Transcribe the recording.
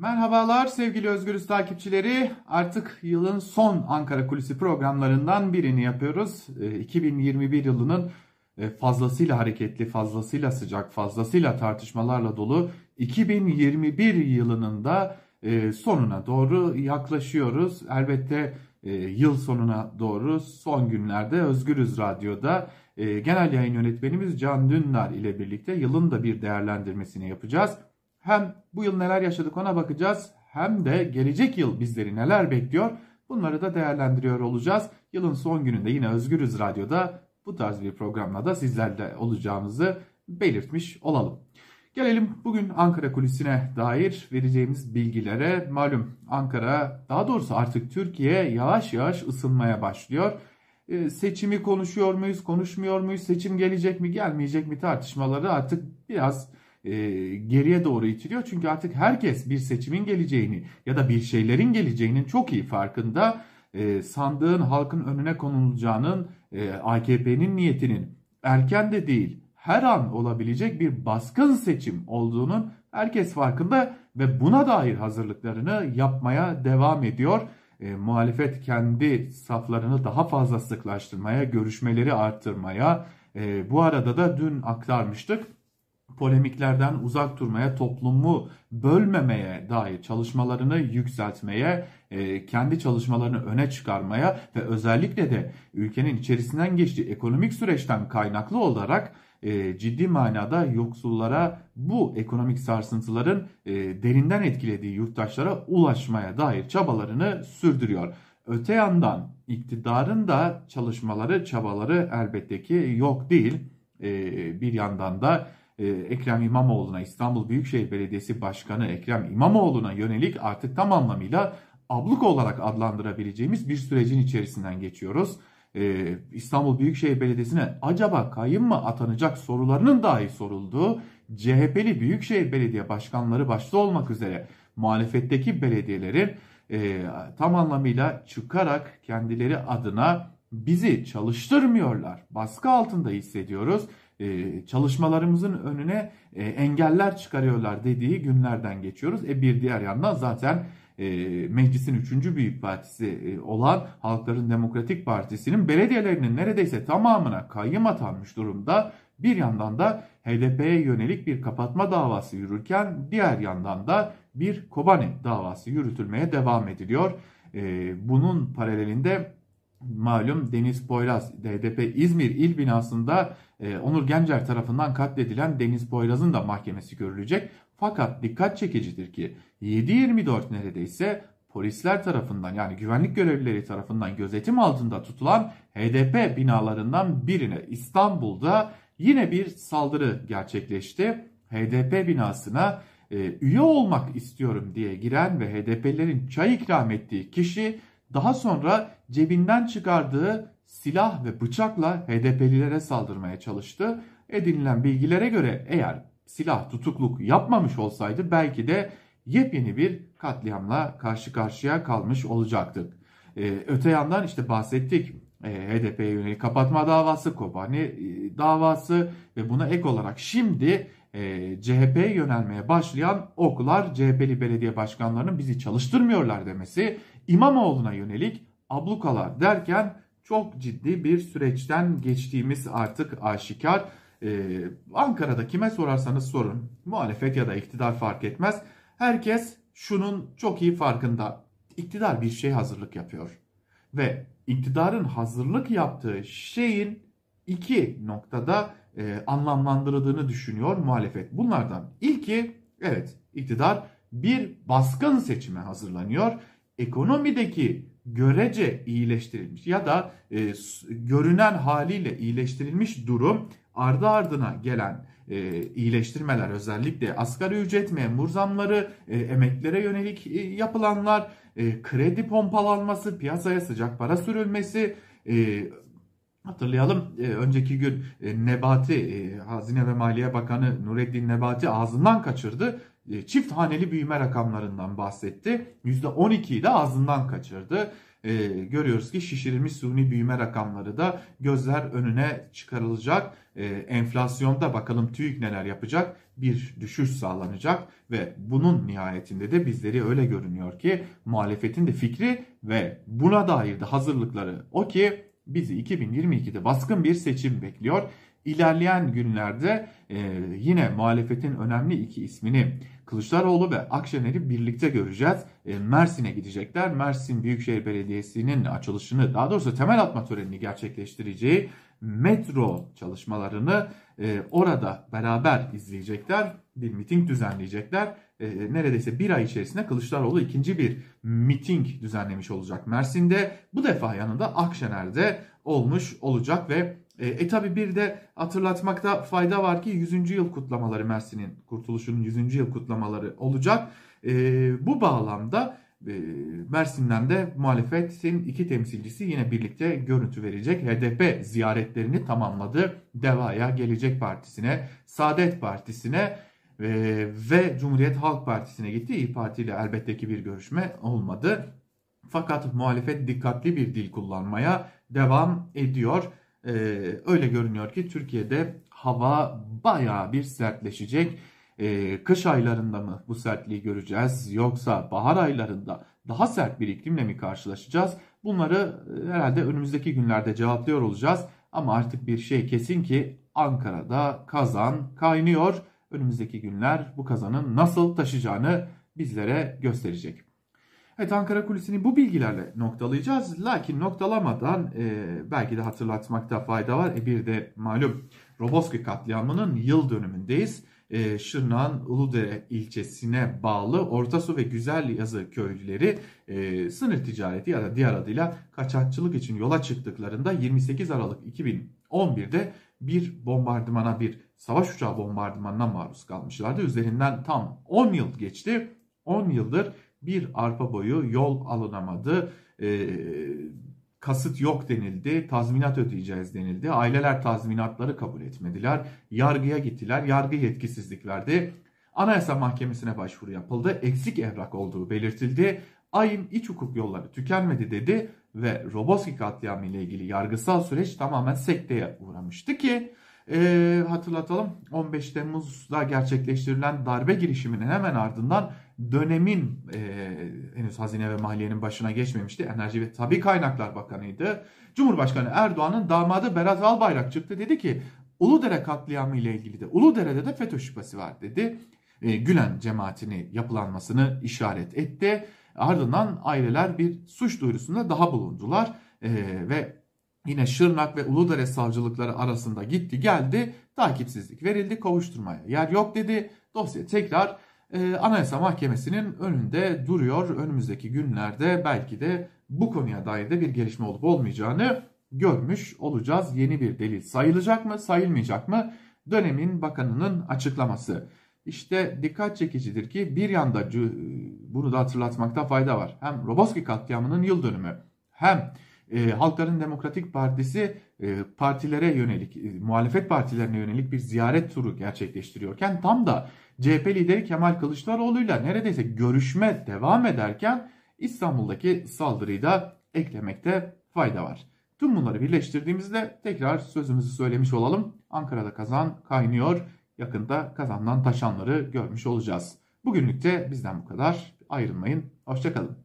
Merhabalar sevgili Özgürüz takipçileri. Artık yılın son Ankara Kulisi programlarından birini yapıyoruz. 2021 ee, yılının e, fazlasıyla hareketli, fazlasıyla sıcak, fazlasıyla tartışmalarla dolu 2021 yılının da e, sonuna doğru yaklaşıyoruz. Elbette e, yıl sonuna doğru son günlerde Özgürüz Radyo'da genel yayın yönetmenimiz Can Dündar ile birlikte yılın da bir değerlendirmesini yapacağız. Hem bu yıl neler yaşadık ona bakacağız hem de gelecek yıl bizleri neler bekliyor bunları da değerlendiriyor olacağız. Yılın son gününde yine Özgürüz Radyo'da bu tarz bir programla da sizlerle olacağımızı belirtmiş olalım. Gelelim bugün Ankara kulisine dair vereceğimiz bilgilere. Malum Ankara daha doğrusu artık Türkiye yavaş yavaş ısınmaya başlıyor. Ee, seçimi konuşuyor muyuz, konuşmuyor muyuz, seçim gelecek mi, gelmeyecek mi tartışmaları artık biraz e, geriye doğru itiliyor. Çünkü artık herkes bir seçimin geleceğini ya da bir şeylerin geleceğinin çok iyi farkında. E, sandığın halkın önüne konulacağının e, AKP'nin niyetinin erken de değil her an olabilecek bir baskın seçim olduğunun herkes farkında ve buna dair hazırlıklarını yapmaya devam ediyor. E, muhalefet kendi saflarını daha fazla sıklaştırmaya, görüşmeleri arttırmaya, e, bu arada da dün aktarmıştık polemiklerden uzak durmaya, toplumu bölmemeye dair çalışmalarını yükseltmeye, e, kendi çalışmalarını öne çıkarmaya ve özellikle de ülkenin içerisinden geçtiği ekonomik süreçten kaynaklı olarak e, ciddi manada yoksullara bu ekonomik sarsıntıların e, derinden etkilediği yurttaşlara ulaşmaya dair çabalarını sürdürüyor. Öte yandan iktidarın da çalışmaları, çabaları elbette ki yok değil. Bir yandan da Ekrem İmamoğlu'na İstanbul Büyükşehir Belediyesi Başkanı Ekrem İmamoğlu'na yönelik artık tam anlamıyla abluk olarak adlandırabileceğimiz bir sürecin içerisinden geçiyoruz. Ee, İstanbul Büyükşehir Belediyesi'ne acaba kayın mı atanacak sorularının dahi sorulduğu CHP'li Büyükşehir Belediye Başkanları başta olmak üzere muhalefetteki belediyelerin e, tam anlamıyla çıkarak kendileri adına bizi çalıştırmıyorlar. Baskı altında hissediyoruz çalışmalarımızın önüne e, engeller çıkarıyorlar dediği günlerden geçiyoruz. E bir diğer yandan zaten e, meclisin 3. büyük partisi olan Halkların Demokratik Partisi'nin belediyelerinin neredeyse tamamına kayyım atanmış durumda. Bir yandan da HDP'ye yönelik bir kapatma davası yürürken diğer yandan da bir Kobani davası yürütülmeye devam ediliyor. Bunun paralelinde malum Deniz Poyraz HDP İzmir il binasında e, Onur Gencer tarafından katledilen Deniz Poyraz'ın da mahkemesi görülecek. Fakat dikkat çekicidir ki 7-24 neredeyse polisler tarafından yani güvenlik görevlileri tarafından gözetim altında tutulan HDP binalarından birine İstanbul'da yine bir saldırı gerçekleşti. HDP binasına e, üye olmak istiyorum diye giren ve HDP'lerin çay ikram ettiği kişi daha sonra cebinden çıkardığı silah ve bıçakla HDP'lilere saldırmaya çalıştı. Edinilen bilgilere göre eğer silah tutukluk yapmamış olsaydı belki de yepyeni bir katliamla karşı karşıya kalmış olacaktık. Ee, öte yandan işte bahsettik e, HDP'ye yönelik kapatma davası, Kobani e, davası ve buna ek olarak şimdi e, CHP'ye yönelmeye başlayan oklar CHP'li belediye başkanlarının bizi çalıştırmıyorlar demesi İmamoğlu'na yönelik ablukalar derken çok ciddi bir süreçten geçtiğimiz artık aşikar. Ee, Ankara'da kime sorarsanız sorun muhalefet ya da iktidar fark etmez. Herkes şunun çok iyi farkında. İktidar bir şey hazırlık yapıyor. Ve iktidarın hazırlık yaptığı şeyin iki noktada e, anlamlandırıldığını düşünüyor muhalefet. Bunlardan ilki evet iktidar bir baskın seçime hazırlanıyor. Ekonomideki görece iyileştirilmiş ya da e, görünen haliyle iyileştirilmiş durum ardı ardına gelen e, iyileştirmeler özellikle asgari ücret memur zamları, e, emeklere yönelik e, yapılanlar, e, kredi pompalanması, piyasaya sıcak para sürülmesi, e, Hatırlayalım e, önceki gün e, Nebati, e, Hazine ve Maliye Bakanı Nureddin Nebati ağzından kaçırdı. çift haneli büyüme rakamlarından bahsetti. %12'yi de ağzından kaçırdı. Görüyoruz ki şişirilmiş suni büyüme rakamları da gözler önüne çıkarılacak. Enflasyonda bakalım TÜİK neler yapacak? Bir düşüş sağlanacak ve bunun nihayetinde de bizleri öyle görünüyor ki muhalefetin de fikri ve buna dair de hazırlıkları o ki bizi 2022'de baskın bir seçim bekliyor. İlerleyen günlerde e, yine muhalefetin önemli iki ismini Kılıçdaroğlu ve Akşener'i birlikte göreceğiz. E, Mersin'e gidecekler. Mersin Büyükşehir Belediyesi'nin açılışını daha doğrusu temel atma törenini gerçekleştireceği metro çalışmalarını e, orada beraber izleyecekler. Bir miting düzenleyecekler. E, neredeyse bir ay içerisinde Kılıçdaroğlu ikinci bir miting düzenlemiş olacak Mersin'de. Bu defa yanında Akşener'de olmuş olacak ve e, e tabi bir de hatırlatmakta fayda var ki 100. yıl kutlamaları Mersin'in kurtuluşunun 100. yıl kutlamaları olacak. E, bu bağlamda e, Mersin'den de muhalefetin iki temsilcisi yine birlikte görüntü verecek. HDP ziyaretlerini tamamladı. DEVA'ya, Gelecek Partisi'ne, Saadet Partisi'ne e, ve Cumhuriyet Halk Partisi'ne gitti. İyi Parti ile elbette ki bir görüşme olmadı. Fakat muhalefet dikkatli bir dil kullanmaya devam ediyor. Ee, öyle görünüyor ki Türkiye'de hava baya bir sertleşecek. Ee, kış aylarında mı bu sertliği göreceğiz yoksa bahar aylarında daha sert bir iklimle mi karşılaşacağız? Bunları e, herhalde önümüzdeki günlerde cevaplıyor olacağız. Ama artık bir şey kesin ki Ankara'da kazan kaynıyor. Önümüzdeki günler bu kazanın nasıl taşıyacağını bizlere gösterecek. Evet Ankara Kulisi'ni bu bilgilerle noktalayacağız. Lakin noktalamadan e, belki de hatırlatmakta fayda var. E, bir de malum Roboski katliamının yıl dönümündeyiz. E, Uludere ilçesine bağlı Ortasu ve Güzel Yazı köylüleri e, sınır ticareti ya da diğer adıyla kaçakçılık için yola çıktıklarında 28 Aralık 2011'de bir bombardımana bir savaş uçağı bombardımanına maruz kalmışlardı. Üzerinden tam 10 yıl geçti. 10 yıldır bir arpa boyu yol alınamadı. E, kasıt yok denildi, tazminat ödeyeceğiz denildi. Aileler tazminatları kabul etmediler. Yargıya gittiler, yargı yetkisizlik verdi. Anayasa Mahkemesi'ne başvuru yapıldı. Eksik evrak olduğu belirtildi. Ayın iç hukuk yolları tükenmedi dedi ve Roboski katliamı ile ilgili yargısal süreç tamamen sekteye uğramıştı ki e, hatırlatalım 15 Temmuz'da gerçekleştirilen darbe girişiminin hemen ardından dönemin e, henüz Hazine ve Maliye'nin başına geçmemişti. Enerji ve Tabi Kaynaklar Bakanı'ydı. Cumhurbaşkanı Erdoğan'ın damadı Berat Albayrak çıktı dedi ki Uludere katliamı ile ilgili de Uludere'de de FETÖ şüphesi var dedi. E, Gülen cemaatini yapılanmasını işaret etti. Ardından aileler bir suç duyurusunda daha bulundular e, ve yine Şırnak ve Uludere savcılıkları arasında gitti geldi takipsizlik verildi kovuşturmaya yer yok dedi. Dosya tekrar e, Anayasa Mahkemesi'nin önünde duruyor. Önümüzdeki günlerde belki de bu konuya dair de bir gelişme olup olmayacağını görmüş olacağız. Yeni bir delil sayılacak mı sayılmayacak mı? Dönemin bakanının açıklaması. İşte dikkat çekicidir ki bir yanda bunu da hatırlatmakta fayda var. Hem Roboski katliamının yıl dönümü hem e, Halkların Demokratik Partisi e, partilere yönelik, e, muhalefet partilerine yönelik bir ziyaret turu gerçekleştiriyorken tam da CHP lideri Kemal Kılıçdaroğlu ile neredeyse görüşme devam ederken İstanbul'daki saldırıyı da eklemekte fayda var. Tüm bunları birleştirdiğimizde tekrar sözümüzü söylemiş olalım. Ankara'da kazan kaynıyor. Yakında kazandan taşanları görmüş olacağız. Bugünlük de bizden bu kadar. Ayrılmayın. Hoşçakalın.